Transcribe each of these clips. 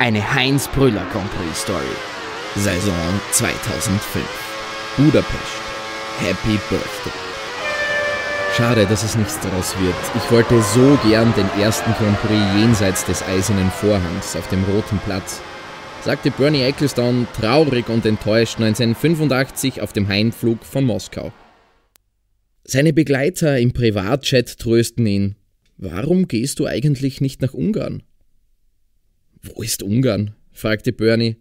Eine Heinz Brüller Grand Prix Story. Saison 2005. Budapest. Happy Birthday. Schade, dass es nichts daraus wird. Ich wollte so gern den ersten Grand Prix jenseits des eisernen Vorhangs auf dem roten Platz, sagte Bernie Ecclestone traurig und enttäuscht 1985 auf dem Heimflug von Moskau. Seine Begleiter im Privatchat trösten ihn. Warum gehst du eigentlich nicht nach Ungarn? Wo ist Ungarn? fragte Bernie.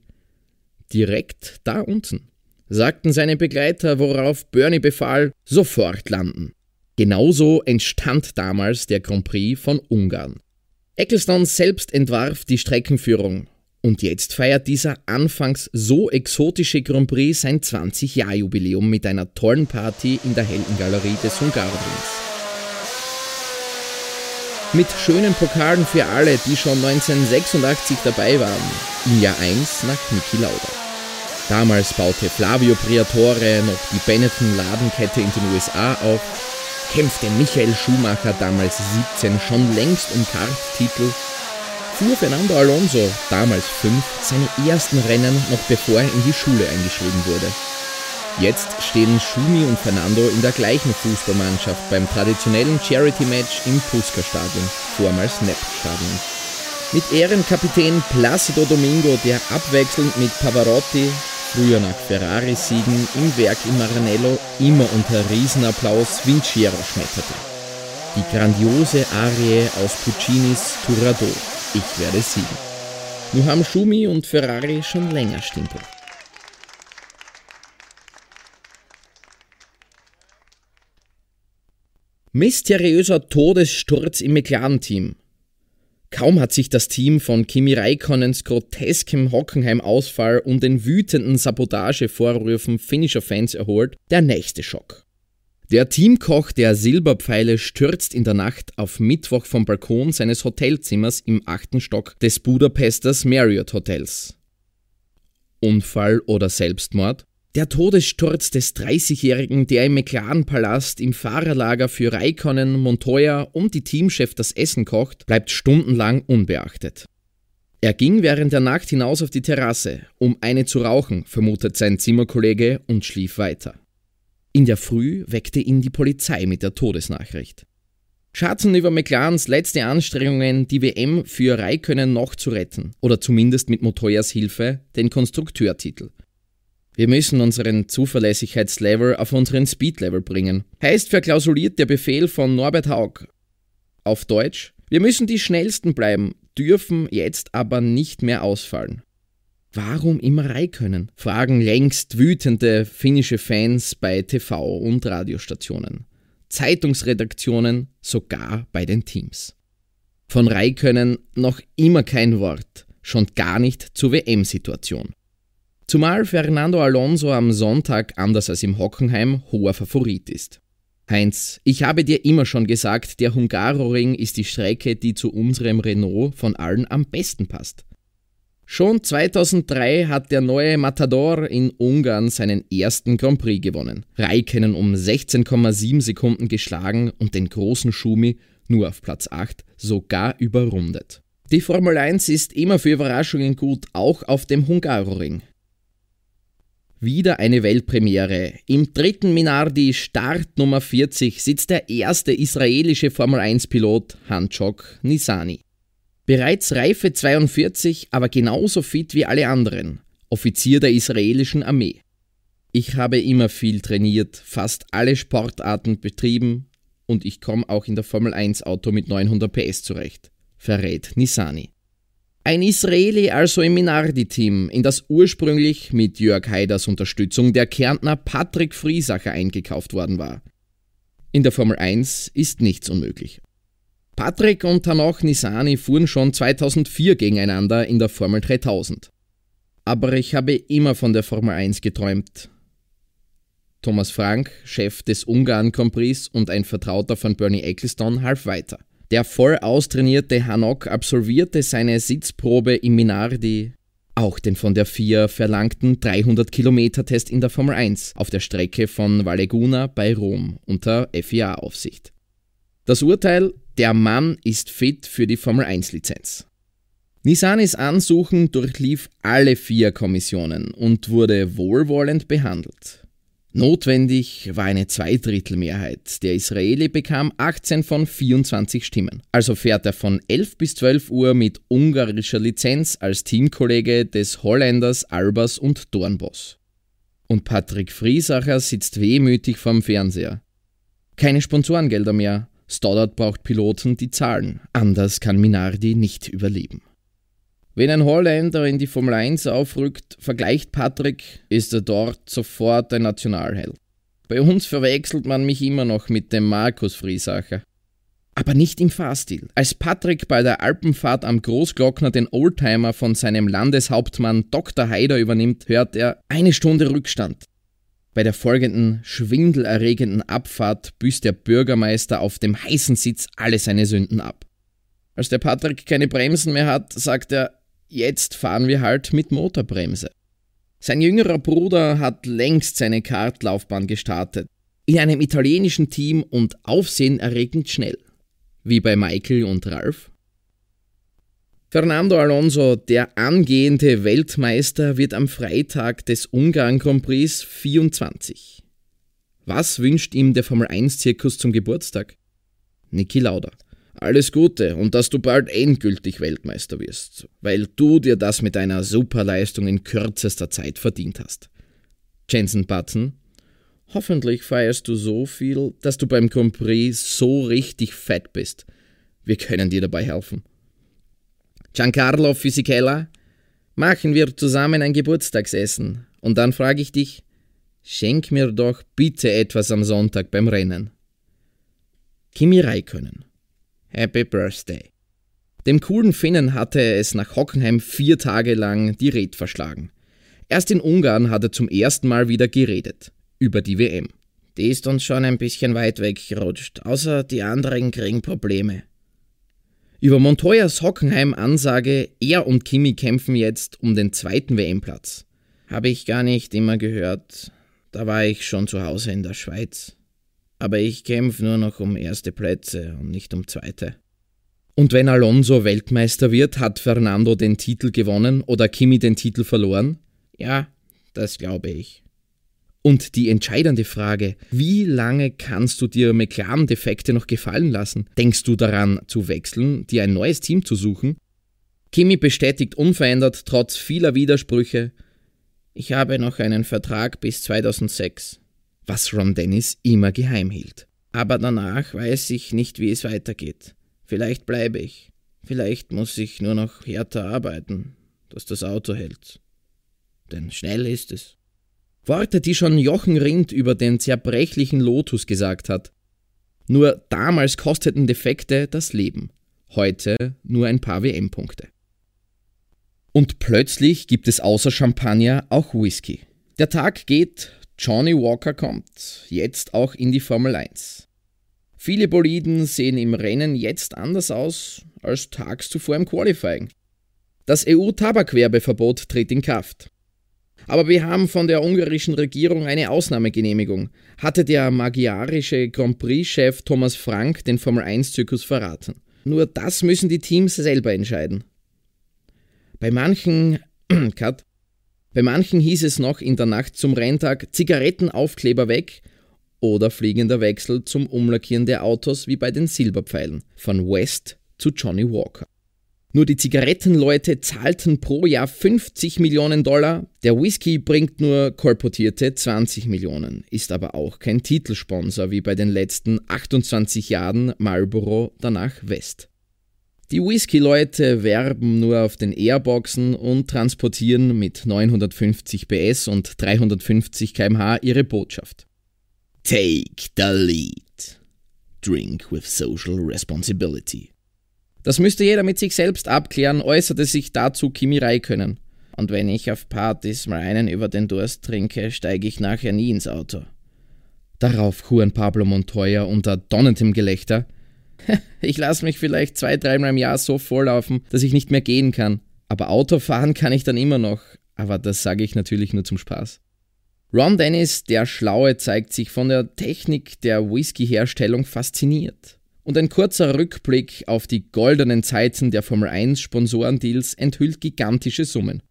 Direkt da unten, sagten seine Begleiter, worauf Bernie befahl, sofort landen. Genauso entstand damals der Grand Prix von Ungarn. Ecclestone selbst entwarf die Streckenführung und jetzt feiert dieser anfangs so exotische Grand Prix sein 20-Jahr-Jubiläum mit einer tollen Party in der Heldengalerie des Hungarorinns. Mit schönen Pokalen für alle, die schon 1986 dabei waren, im Jahr 1 nach Niki Lauda. Damals baute Flavio Priatore noch die Benetton-Ladenkette in den USA auf, kämpfte Michael Schumacher, damals 17, schon längst um Karttitel, fuhr Fernando Alonso, damals 5, seine ersten Rennen noch bevor er in die Schule eingeschrieben wurde. Jetzt stehen Schumi und Fernando in der gleichen Fußballmannschaft beim traditionellen Charity-Match im Puska-Stadion, vormals Nepp-Stadion. Mit Ehrenkapitän Placido Domingo, der abwechselnd mit Pavarotti, früher nach Ferrari-Siegen, im Werk in Maranello immer unter Riesenapplaus Vinciero schmetterte. Die grandiose Arie aus Puccinis Turado, Ich werde siegen. Nur haben Schumi und Ferrari schon länger Stimpel. Mysteriöser Todessturz im McLaren-Team. Kaum hat sich das Team von Kimi Räikkönens groteskem Hockenheim-Ausfall und den wütenden Sabotagevorwürfen finnischer Fans erholt, der nächste Schock. Der Teamkoch der Silberpfeile stürzt in der Nacht auf Mittwoch vom Balkon seines Hotelzimmers im achten Stock des Budapesters Marriott Hotels. Unfall oder Selbstmord? Der Todessturz des 30-Jährigen, der im McLaren-Palast im Fahrerlager für Raikkonen, Montoya und die Teamchef das Essen kocht, bleibt stundenlang unbeachtet. Er ging während der Nacht hinaus auf die Terrasse, um eine zu rauchen, vermutet sein Zimmerkollege und schlief weiter. In der Früh weckte ihn die Polizei mit der Todesnachricht. Schatzen über McLarens letzte Anstrengungen, die WM für Raikönnen noch zu retten, oder zumindest mit Montoyas Hilfe den Konstrukteurtitel. Wir müssen unseren Zuverlässigkeitslevel auf unseren Speedlevel bringen. Heißt verklausuliert der Befehl von Norbert Haug. Auf Deutsch, wir müssen die Schnellsten bleiben, dürfen jetzt aber nicht mehr ausfallen. Warum immer können? fragen längst wütende finnische Fans bei TV- und Radiostationen, Zeitungsredaktionen, sogar bei den Teams. Von Raikönnen noch immer kein Wort, schon gar nicht zur WM-Situation. Zumal Fernando Alonso am Sonntag anders als im Hockenheim hoher Favorit ist. Heinz, ich habe dir immer schon gesagt, der Hungaroring ist die Strecke, die zu unserem Renault von allen am besten passt. Schon 2003 hat der neue Matador in Ungarn seinen ersten Grand Prix gewonnen. Raikkonen um 16,7 Sekunden geschlagen und den großen Schumi nur auf Platz 8 sogar überrundet. Die Formel 1 ist immer für Überraschungen gut, auch auf dem Hungaroring. Wieder eine Weltpremiere. Im dritten Minardi Start Nummer 40 sitzt der erste israelische Formel 1-Pilot Hanchok Nisani. Bereits Reife 42, aber genauso fit wie alle anderen. Offizier der israelischen Armee. Ich habe immer viel trainiert, fast alle Sportarten betrieben und ich komme auch in der Formel 1 Auto mit 900 PS zurecht, verrät Nisani. Ein Israeli also im Minardi-Team, in das ursprünglich mit Jörg Haiders Unterstützung der Kärntner Patrick Friesacher eingekauft worden war. In der Formel 1 ist nichts unmöglich. Patrick und Hanoch Nisani fuhren schon 2004 gegeneinander in der Formel 3000. Aber ich habe immer von der Formel 1 geträumt. Thomas Frank, Chef des Ungarn Prix und ein Vertrauter von Bernie Ecclestone, half weiter. Der voll austrainierte Hanok absolvierte seine Sitzprobe im Minardi, auch den von der FIA verlangten 300-Kilometer-Test in der Formel 1 auf der Strecke von Valleguna bei Rom unter FIA-Aufsicht. Das Urteil, der Mann ist fit für die Formel 1-Lizenz. Nisanis Ansuchen durchlief alle vier Kommissionen und wurde wohlwollend behandelt. Notwendig war eine Zweidrittelmehrheit. Der Israeli bekam 18 von 24 Stimmen. Also fährt er von 11 bis 12 Uhr mit ungarischer Lizenz als Teamkollege des Holländers Albers und Dornbos. Und Patrick Friesacher sitzt wehmütig vorm Fernseher. Keine Sponsorengelder mehr. Stoddard braucht Piloten, die zahlen. Anders kann Minardi nicht überleben. Wenn ein Holländer in die Formel 1 aufrückt, vergleicht Patrick, ist er dort sofort ein Nationalheld. Bei uns verwechselt man mich immer noch mit dem Markus Friesacher. Aber nicht im Fahrstil. Als Patrick bei der Alpenfahrt am Großglockner den Oldtimer von seinem Landeshauptmann Dr. Haider übernimmt, hört er eine Stunde Rückstand. Bei der folgenden schwindelerregenden Abfahrt büßt der Bürgermeister auf dem heißen Sitz alle seine Sünden ab. Als der Patrick keine Bremsen mehr hat, sagt er, Jetzt fahren wir halt mit Motorbremse. Sein jüngerer Bruder hat längst seine Kartlaufbahn gestartet. In einem italienischen Team und aufsehenerregend schnell. Wie bei Michael und Ralf. Fernando Alonso, der angehende Weltmeister, wird am Freitag des Ungarn Grand Prix 24. Was wünscht ihm der Formel 1 Zirkus zum Geburtstag? Niki Lauda. Alles Gute und dass du bald endgültig Weltmeister wirst, weil du dir das mit einer Superleistung in kürzester Zeit verdient hast. Jensen Button, hoffentlich feierst du so viel, dass du beim Grand Prix so richtig fett bist. Wir können dir dabei helfen. Giancarlo Fisichella, machen wir zusammen ein Geburtstagsessen und dann frage ich dich, schenk mir doch bitte etwas am Sonntag beim Rennen. Kimi Räikkönen Happy Birthday. Dem coolen Finnen hatte es nach Hockenheim vier Tage lang die Red verschlagen. Erst in Ungarn hat er zum ersten Mal wieder geredet. Über die WM. Die ist uns schon ein bisschen weit weggerutscht, außer die anderen kriegen Probleme. Über Montoyas Hockenheim-Ansage, er und Kimi kämpfen jetzt um den zweiten WM-Platz. Habe ich gar nicht immer gehört. Da war ich schon zu Hause in der Schweiz. Aber ich kämpfe nur noch um erste Plätze und nicht um zweite. Und wenn Alonso Weltmeister wird, hat Fernando den Titel gewonnen oder Kimi den Titel verloren? Ja, das glaube ich. Und die entscheidende Frage, wie lange kannst du dir McLaren-Defekte noch gefallen lassen? Denkst du daran zu wechseln, dir ein neues Team zu suchen? Kimi bestätigt unverändert trotz vieler Widersprüche, ich habe noch einen Vertrag bis 2006 was Ron Dennis immer geheim hielt. Aber danach weiß ich nicht, wie es weitergeht. Vielleicht bleibe ich. Vielleicht muss ich nur noch härter arbeiten, dass das Auto hält. Denn schnell ist es. Worte, die schon Jochen Rindt über den zerbrechlichen Lotus gesagt hat. Nur damals kosteten Defekte das Leben, heute nur ein paar WM-Punkte. Und plötzlich gibt es außer Champagner auch Whisky. Der Tag geht, Johnny Walker kommt, jetzt auch in die Formel 1. Viele Boliden sehen im Rennen jetzt anders aus als tags zuvor im Qualifying. Das EU-Tabakwerbeverbot tritt in Kraft. Aber wir haben von der ungarischen Regierung eine Ausnahmegenehmigung, hatte der magyarische Grand Prix-Chef Thomas Frank den Formel 1-Zirkus verraten. Nur das müssen die Teams selber entscheiden. Bei manchen Cut, bei manchen hieß es noch in der Nacht zum Renntag Zigarettenaufkleber weg oder fliegender Wechsel zum Umlackieren der Autos wie bei den Silberpfeilen von West zu Johnny Walker. Nur die Zigarettenleute zahlten pro Jahr 50 Millionen Dollar, der Whisky bringt nur kolportierte 20 Millionen, ist aber auch kein Titelsponsor wie bei den letzten 28 Jahren Marlboro danach West. Die Whisky-Leute werben nur auf den Airboxen und transportieren mit 950 PS und 350 km/h ihre Botschaft. Take the lead. Drink with social responsibility. Das müsste jeder mit sich selbst abklären, äußerte sich dazu Kimi Räikkönen. Und wenn ich auf Partys mal einen über den Durst trinke, steige ich nachher nie ins Auto. Darauf fuhren Pablo Montoya unter donnerndem Gelächter – Ich lasse mich vielleicht zwei, dreimal im Jahr so volllaufen, dass ich nicht mehr gehen kann. Aber Autofahren kann ich dann immer noch. Aber das sage ich natürlich nur zum Spaß. Ron Dennis, der Schlaue, zeigt sich von der Technik der Whisky-Herstellung fasziniert. Und ein kurzer Rückblick auf die goldenen Zeiten der Formel 1 Sponsorendeals enthüllt gigantische Summen.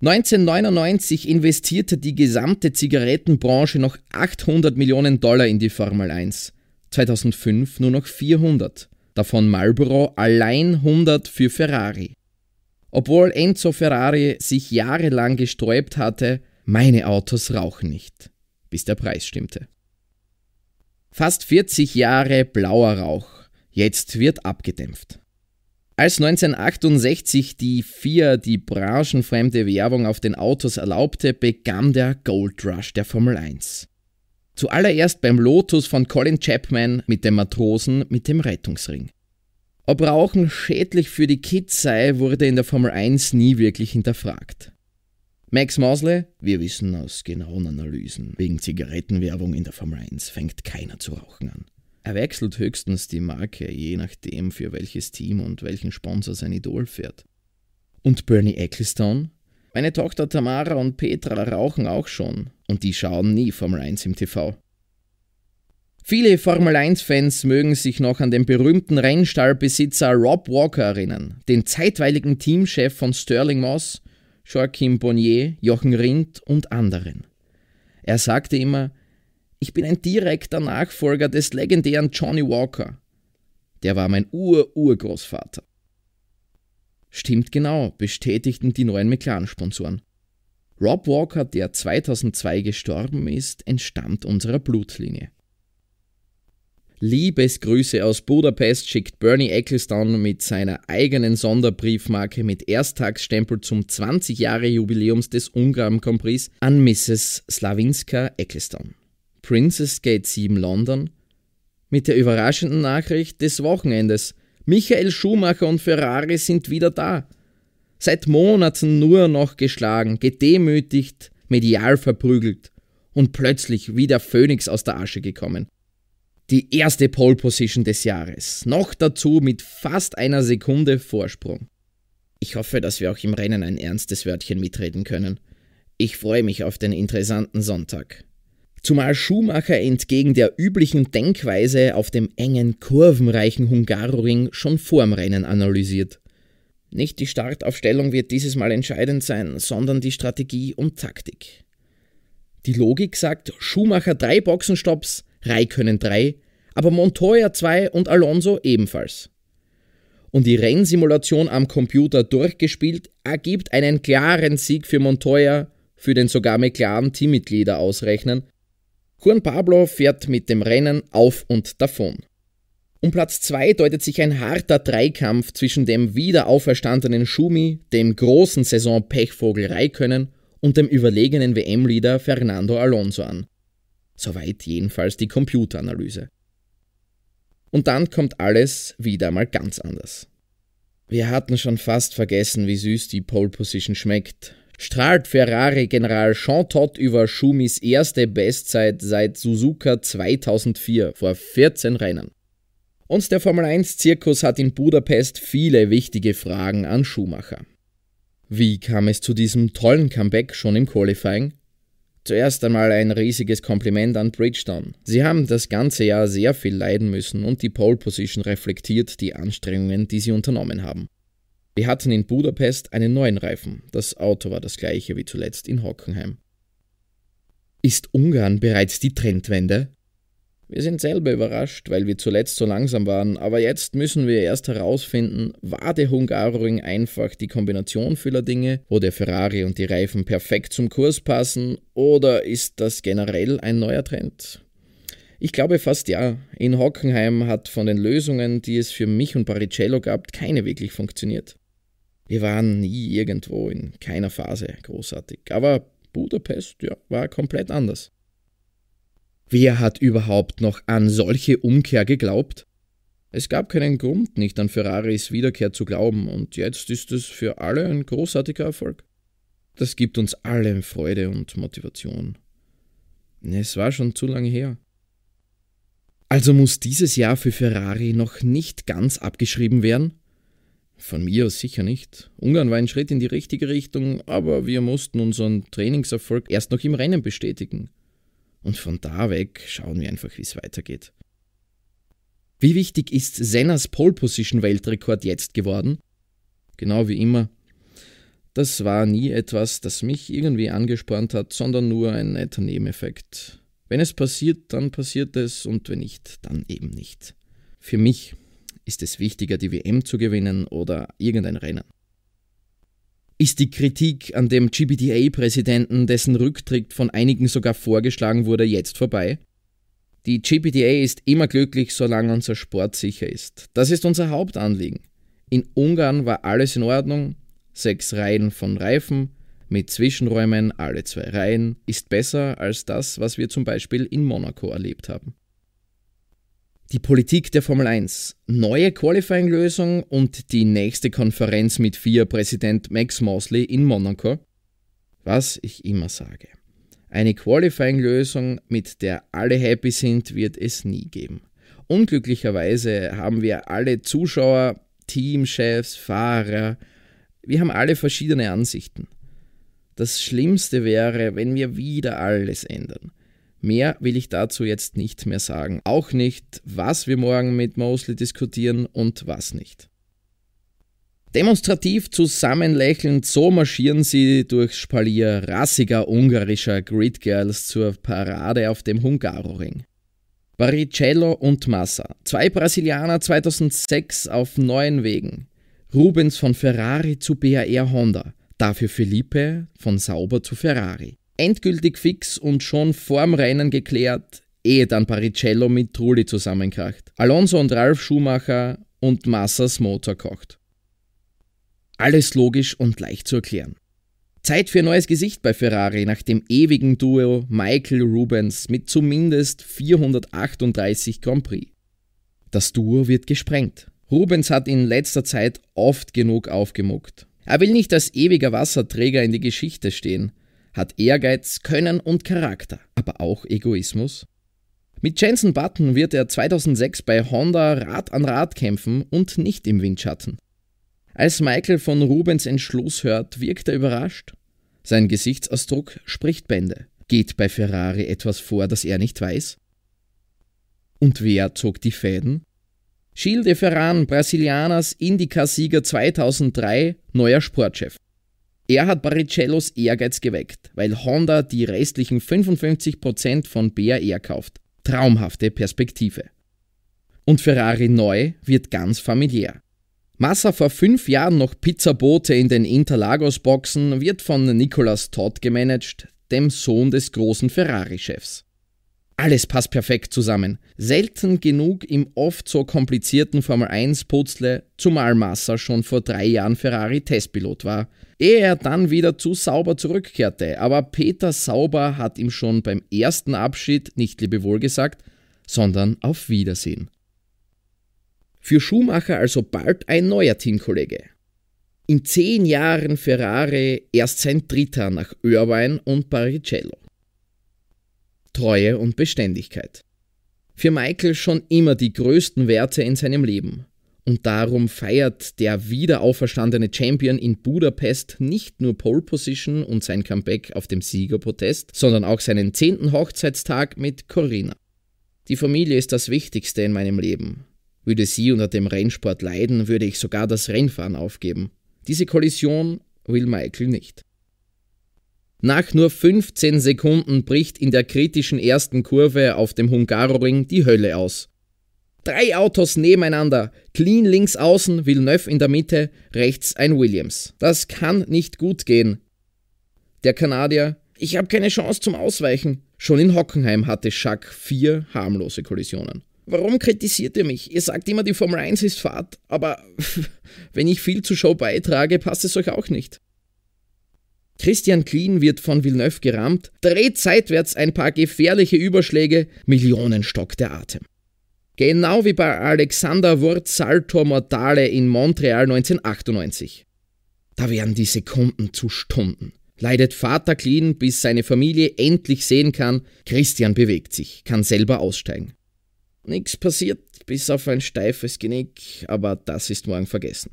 1999 investierte die gesamte Zigarettenbranche noch 800 Millionen Dollar in die Formel 1. 2005 nur noch 400. Davon Marlboro allein 100 für Ferrari. Obwohl Enzo Ferrari sich jahrelang gesträubt hatte, meine Autos rauchen nicht, bis der Preis stimmte. Fast 40 Jahre blauer Rauch, jetzt wird abgedämpft. Als 1968 die FIA die branchenfremde Werbung auf den Autos erlaubte, begann der Gold Rush der Formel 1. Zuallererst beim Lotus von Colin Chapman mit dem Matrosen mit dem Rettungsring. Ob Rauchen schädlich für die Kids sei, wurde in der Formel 1 nie wirklich hinterfragt. Max Mosley, wir wissen aus genauen Analysen, wegen Zigarettenwerbung in der Formel 1 fängt keiner zu rauchen an. Er wechselt höchstens die Marke, je nachdem, für welches Team und welchen Sponsor sein Idol fährt. Und Bernie Ecclestone? Meine Tochter Tamara und Petra rauchen auch schon und die schauen nie Formel 1 im TV. Viele Formel 1-Fans mögen sich noch an den berühmten Rennstallbesitzer Rob Walker erinnern, den zeitweiligen Teamchef von Sterling Moss, Joachim Bonnier, Jochen Rindt und anderen. Er sagte immer, ich bin ein direkter Nachfolger des legendären Johnny Walker. Der war mein Ur-Urgroßvater. Stimmt genau, bestätigten die neuen McLaren-Sponsoren. Rob Walker, der 2002 gestorben ist, entstammt unserer Blutlinie. Liebesgrüße aus Budapest schickt Bernie Ecclestone mit seiner eigenen Sonderbriefmarke mit Ersttagsstempel zum 20 Jahre Jubiläums des Ungarn Prix an Mrs. Slawinska Ecclestone. Princess Gate 7 London mit der überraschenden Nachricht des Wochenendes. Michael Schumacher und Ferrari sind wieder da. Seit Monaten nur noch geschlagen, gedemütigt, medial verprügelt und plötzlich wie der Phönix aus der Asche gekommen. Die erste Pole Position des Jahres, noch dazu mit fast einer Sekunde Vorsprung. Ich hoffe, dass wir auch im Rennen ein ernstes Wörtchen mitreden können. Ich freue mich auf den interessanten Sonntag. Zumal Schumacher entgegen der üblichen Denkweise auf dem engen, kurvenreichen Hungaroring schon vorm Rennen analysiert. Nicht die Startaufstellung wird dieses Mal entscheidend sein, sondern die Strategie und Taktik. Die Logik sagt Schumacher drei Boxenstopps, Raikönnen drei, aber Montoya zwei und Alonso ebenfalls. Und die Rennsimulation am Computer durchgespielt ergibt einen klaren Sieg für Montoya, für den sogar McLaren Teammitglieder ausrechnen, Juan Pablo fährt mit dem Rennen auf und davon. Um Platz 2 deutet sich ein harter Dreikampf zwischen dem wieder auferstandenen Schumi, dem großen Saison-Pechvogel Raikönnen und dem überlegenen WM-Leader Fernando Alonso an. Soweit jedenfalls die Computeranalyse. Und dann kommt alles wieder mal ganz anders. Wir hatten schon fast vergessen, wie süß die Pole Position schmeckt, strahlt Ferrari-General Jean Todt über Schumis erste Bestzeit seit Suzuka 2004 vor 14 Rennen. Und der Formel 1-Zirkus hat in Budapest viele wichtige Fragen an Schumacher. Wie kam es zu diesem tollen Comeback schon im Qualifying? Zuerst einmal ein riesiges Kompliment an Bridgestone. Sie haben das ganze Jahr sehr viel leiden müssen und die Pole Position reflektiert die Anstrengungen, die sie unternommen haben. Wir hatten in Budapest einen neuen Reifen. Das Auto war das gleiche wie zuletzt in Hockenheim. Ist Ungarn bereits die Trendwende? Wir sind selber überrascht, weil wir zuletzt so langsam waren, aber jetzt müssen wir erst herausfinden, war der Hungaroring einfach die Kombination vieler Dinge, wo der Ferrari und die Reifen perfekt zum Kurs passen, oder ist das generell ein neuer Trend? Ich glaube fast ja. In Hockenheim hat von den Lösungen, die es für mich und Baricello gab, keine wirklich funktioniert. Wir waren nie irgendwo in keiner Phase großartig. Aber Budapest ja, war komplett anders. Wer hat überhaupt noch an solche Umkehr geglaubt? Es gab keinen Grund, nicht an Ferraris Wiederkehr zu glauben, und jetzt ist es für alle ein großartiger Erfolg. Das gibt uns alle Freude und Motivation. Es war schon zu lange her. Also muss dieses Jahr für Ferrari noch nicht ganz abgeschrieben werden? Von mir aus sicher nicht. Ungarn war ein Schritt in die richtige Richtung, aber wir mussten unseren Trainingserfolg erst noch im Rennen bestätigen. Und von da weg schauen wir einfach, wie es weitergeht. Wie wichtig ist Senners Pole Position Weltrekord jetzt geworden? Genau wie immer. Das war nie etwas, das mich irgendwie angespornt hat, sondern nur ein netter Nebeneffekt. Wenn es passiert, dann passiert es und wenn nicht, dann eben nicht. Für mich ist es wichtiger, die WM zu gewinnen oder irgendein Rennen. Ist die Kritik an dem GPDA-Präsidenten, dessen Rücktritt von einigen sogar vorgeschlagen wurde, jetzt vorbei? Die GPDA ist immer glücklich, solange unser Sport sicher ist. Das ist unser Hauptanliegen. In Ungarn war alles in Ordnung, sechs Reihen von Reifen, mit Zwischenräumen alle zwei Reihen, ist besser als das, was wir zum Beispiel in Monaco erlebt haben. Die Politik der Formel 1, neue Qualifying-Lösung und die nächste Konferenz mit FIA-Präsident Max Mosley in Monaco. Was ich immer sage. Eine Qualifying-Lösung, mit der alle happy sind, wird es nie geben. Unglücklicherweise haben wir alle Zuschauer, Teamchefs, Fahrer, wir haben alle verschiedene Ansichten. Das Schlimmste wäre, wenn wir wieder alles ändern. Mehr will ich dazu jetzt nicht mehr sagen. Auch nicht, was wir morgen mit Mosley diskutieren und was nicht. Demonstrativ zusammenlächelnd, so marschieren sie durchs Spalier rassiger ungarischer Grid Girls zur Parade auf dem Hungaroring. Baricello und Massa, zwei Brasilianer 2006 auf neuen Wegen. Rubens von Ferrari zu BAR Honda, dafür Felipe von Sauber zu Ferrari. Endgültig fix und schon vorm Rennen geklärt, ehe dann Baricello mit Trulli zusammenkracht. Alonso und Ralf Schumacher und Massas Motor kocht. Alles logisch und leicht zu erklären. Zeit für ein neues Gesicht bei Ferrari nach dem ewigen Duo Michael Rubens mit zumindest 438 Grand Prix. Das Duo wird gesprengt. Rubens hat in letzter Zeit oft genug aufgemuckt. Er will nicht als ewiger Wasserträger in die Geschichte stehen, hat Ehrgeiz, Können und Charakter, aber auch Egoismus. Mit Jensen Button wird er 2006 bei Honda Rad an Rad kämpfen und nicht im Windschatten. Als Michael von Rubens Entschluss hört, wirkt er überrascht. Sein Gesichtsausdruck spricht Bände. Geht bei Ferrari etwas vor, das er nicht weiß? Und wer zog die Fäden? Gilles de Ferran, Brasilianers Indica-Sieger 2003, neuer Sportchef. Er hat Baricellos Ehrgeiz geweckt, weil Honda die restlichen 55% von BAR kauft. Traumhafte Perspektive. Und Ferrari neu wird ganz familiär. Massa vor fünf Jahren noch Pizzabote in den Interlagos-Boxen wird von Nicolas Todd gemanagt, dem Sohn des großen Ferrari-Chefs. Alles passt perfekt zusammen. Selten genug im oft so komplizierten Formel 1 Putzle, zumal Massa schon vor drei Jahren Ferrari-Testpilot war, ehe er dann wieder zu Sauber zurückkehrte. Aber Peter Sauber hat ihm schon beim ersten Abschied nicht Lebewohl gesagt, sondern auf Wiedersehen. Für Schumacher also bald ein neuer Teamkollege. In zehn Jahren Ferrari erst sein dritter nach Irvine und Barrichello. Treue und Beständigkeit. Für Michael schon immer die größten Werte in seinem Leben. Und darum feiert der wiederauferstandene Champion in Budapest nicht nur Pole Position und sein Comeback auf dem Siegerprotest, sondern auch seinen zehnten Hochzeitstag mit Corinna. Die Familie ist das Wichtigste in meinem Leben. Würde sie unter dem Rennsport leiden, würde ich sogar das Rennfahren aufgeben. Diese Kollision will Michael nicht. Nach nur 15 Sekunden bricht in der kritischen ersten Kurve auf dem Hungaroring die Hölle aus. Drei Autos nebeneinander, clean links außen, Villeneuve in der Mitte, rechts ein Williams. Das kann nicht gut gehen. Der Kanadier, ich habe keine Chance zum Ausweichen. Schon in Hockenheim hatte Jacques vier harmlose Kollisionen. Warum kritisiert ihr mich? Ihr sagt immer, die Formel 1 ist Fahrt, aber wenn ich viel zur Show beitrage, passt es euch auch nicht. Christian Klien wird von Villeneuve gerammt, dreht seitwärts ein paar gefährliche Überschläge, Millionen stockt der Atem. Genau wie bei Alexander Wurz Salto Mortale in Montreal 1998. Da werden die Sekunden zu Stunden. Leidet Vater Klien, bis seine Familie endlich sehen kann, Christian bewegt sich, kann selber aussteigen. Nichts passiert, bis auf ein steifes Genick, aber das ist morgen vergessen.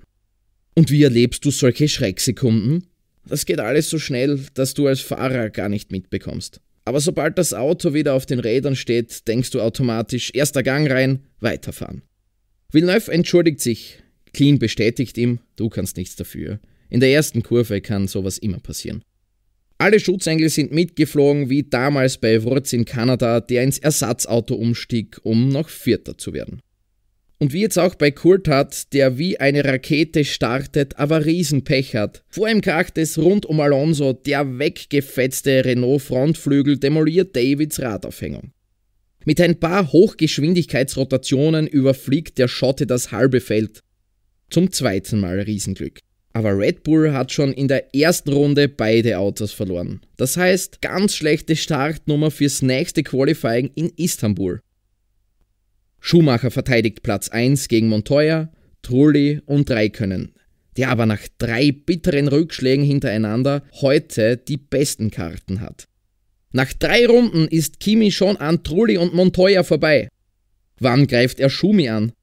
Und wie erlebst du solche Schrecksekunden? Das geht alles so schnell, dass du als Fahrer gar nicht mitbekommst. Aber sobald das Auto wieder auf den Rädern steht, denkst du automatisch erster Gang rein, weiterfahren. Villeneuve entschuldigt sich. Clean bestätigt ihm, du kannst nichts dafür. In der ersten Kurve kann sowas immer passieren. Alle Schutzengel sind mitgeflogen, wie damals bei Wurz in Kanada, der ins Ersatzauto umstieg, um noch Vierter zu werden. Und wie jetzt auch bei Coulthard, der wie eine Rakete startet, aber Riesenpech hat. Vor ihm kracht es rund um Alonso, der weggefetzte Renault Frontflügel demoliert Davids Radaufhängung. Mit ein paar Hochgeschwindigkeitsrotationen überfliegt der Schotte das halbe Feld. Zum zweiten Mal Riesenglück. Aber Red Bull hat schon in der ersten Runde beide Autos verloren. Das heißt, ganz schlechte Startnummer fürs nächste Qualifying in Istanbul. Schumacher verteidigt Platz 1 gegen Montoya, Trulli und Räikkönen, der aber nach drei bitteren Rückschlägen hintereinander heute die besten Karten hat. Nach drei Runden ist Kimi schon an Trulli und Montoya vorbei. Wann greift er Schumi an?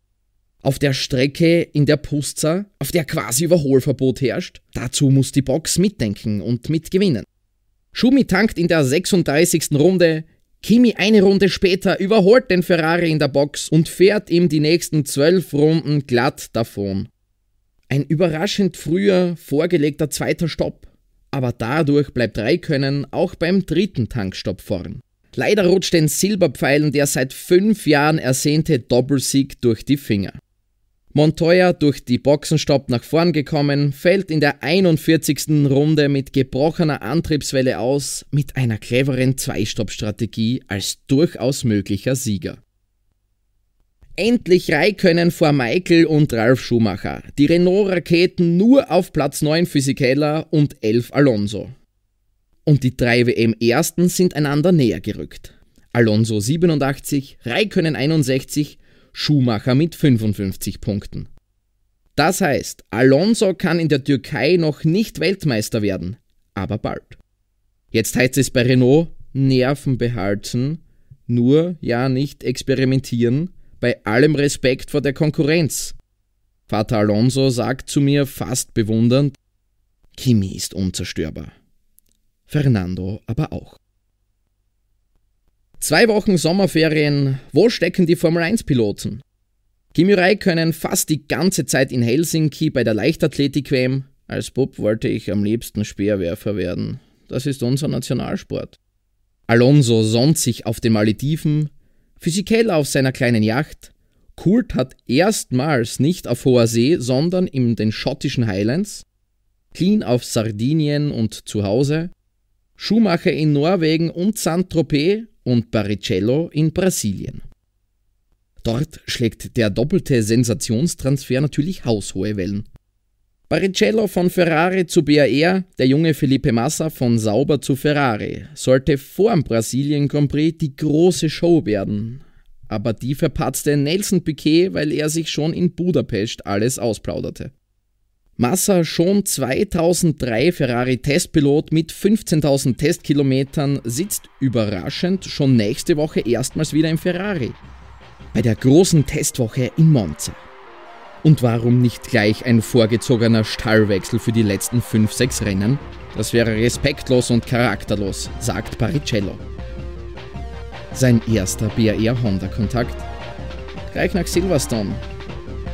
Auf der Strecke in der Pusta, auf der quasi Überholverbot herrscht, dazu muss die Box mitdenken und mitgewinnen. Schumi tankt in der 36. Runde, Kimi eine Runde später überholt den Ferrari in der Box und fährt ihm die nächsten zwölf Runden glatt davon. Ein überraschend früher vorgelegter zweiter Stopp, aber dadurch bleibt Raikönnen auch beim dritten Tankstopp vorn. Leider rutscht den Silberpfeilen der seit fünf Jahren ersehnte Doppelsieg durch die Finger. Montoya durch die Boxenstopp nach vorn gekommen, fällt in der 41. Runde mit gebrochener Antriebswelle aus, mit einer cleveren Zweistopp-Strategie als durchaus möglicher Sieger. Endlich Raikönnen vor Michael und Ralf Schumacher. Die Renault-Raketen nur auf Platz 9 Physikeller und 11 Alonso. Und die drei WM-Ersten sind einander näher gerückt. Alonso 87, Raikönnen 61 Schumacher mit 55 Punkten. Das heißt, Alonso kann in der Türkei noch nicht Weltmeister werden, aber bald. Jetzt heißt es bei Renault Nerven behalten, nur ja nicht experimentieren, bei allem Respekt vor der Konkurrenz. Vater Alonso sagt zu mir fast bewundernd, Kimi ist unzerstörbar. Fernando aber auch. Zwei Wochen Sommerferien, wo stecken die Formel 1-Piloten? Kimi Räikkönen fast die ganze Zeit in Helsinki bei der Leichtathletik-WM. Als Bub wollte ich am liebsten Speerwerfer werden. Das ist unser Nationalsport. Alonso sonnt sich auf den Malediven, Physikeller auf seiner kleinen Yacht, Kult hat erstmals nicht auf hoher See, sondern in den schottischen Highlands, Clean auf Sardinien und zu Hause, Schumacher in Norwegen und Saint-Tropez und Barrichello in Brasilien. Dort schlägt der doppelte Sensationstransfer natürlich haushohe Wellen. Barrichello von Ferrari zu BAR, der junge Felipe Massa von Sauber zu Ferrari, sollte vor dem Brasilien Grand Prix die große Show werden. Aber die verpatzte Nelson Piquet, weil er sich schon in Budapest alles ausplauderte. Massa schon 2003 Ferrari Testpilot mit 15.000 Testkilometern sitzt überraschend schon nächste Woche erstmals wieder im Ferrari. Bei der großen Testwoche in Monza. Und warum nicht gleich ein vorgezogener Stallwechsel für die letzten 5-6 Rennen? Das wäre respektlos und charakterlos, sagt Paricello. Sein erster BAR Honda Kontakt? Gleich nach Silverstone,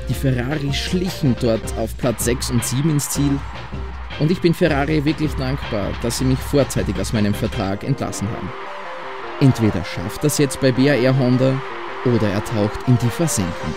die Ferrari schlichen dort auf Platz 6 und 7 ins Ziel. Und ich bin Ferrari wirklich dankbar, dass sie mich vorzeitig aus meinem Vertrag entlassen haben. Entweder schafft das jetzt bei BAR Honda oder er taucht in die Versenkung.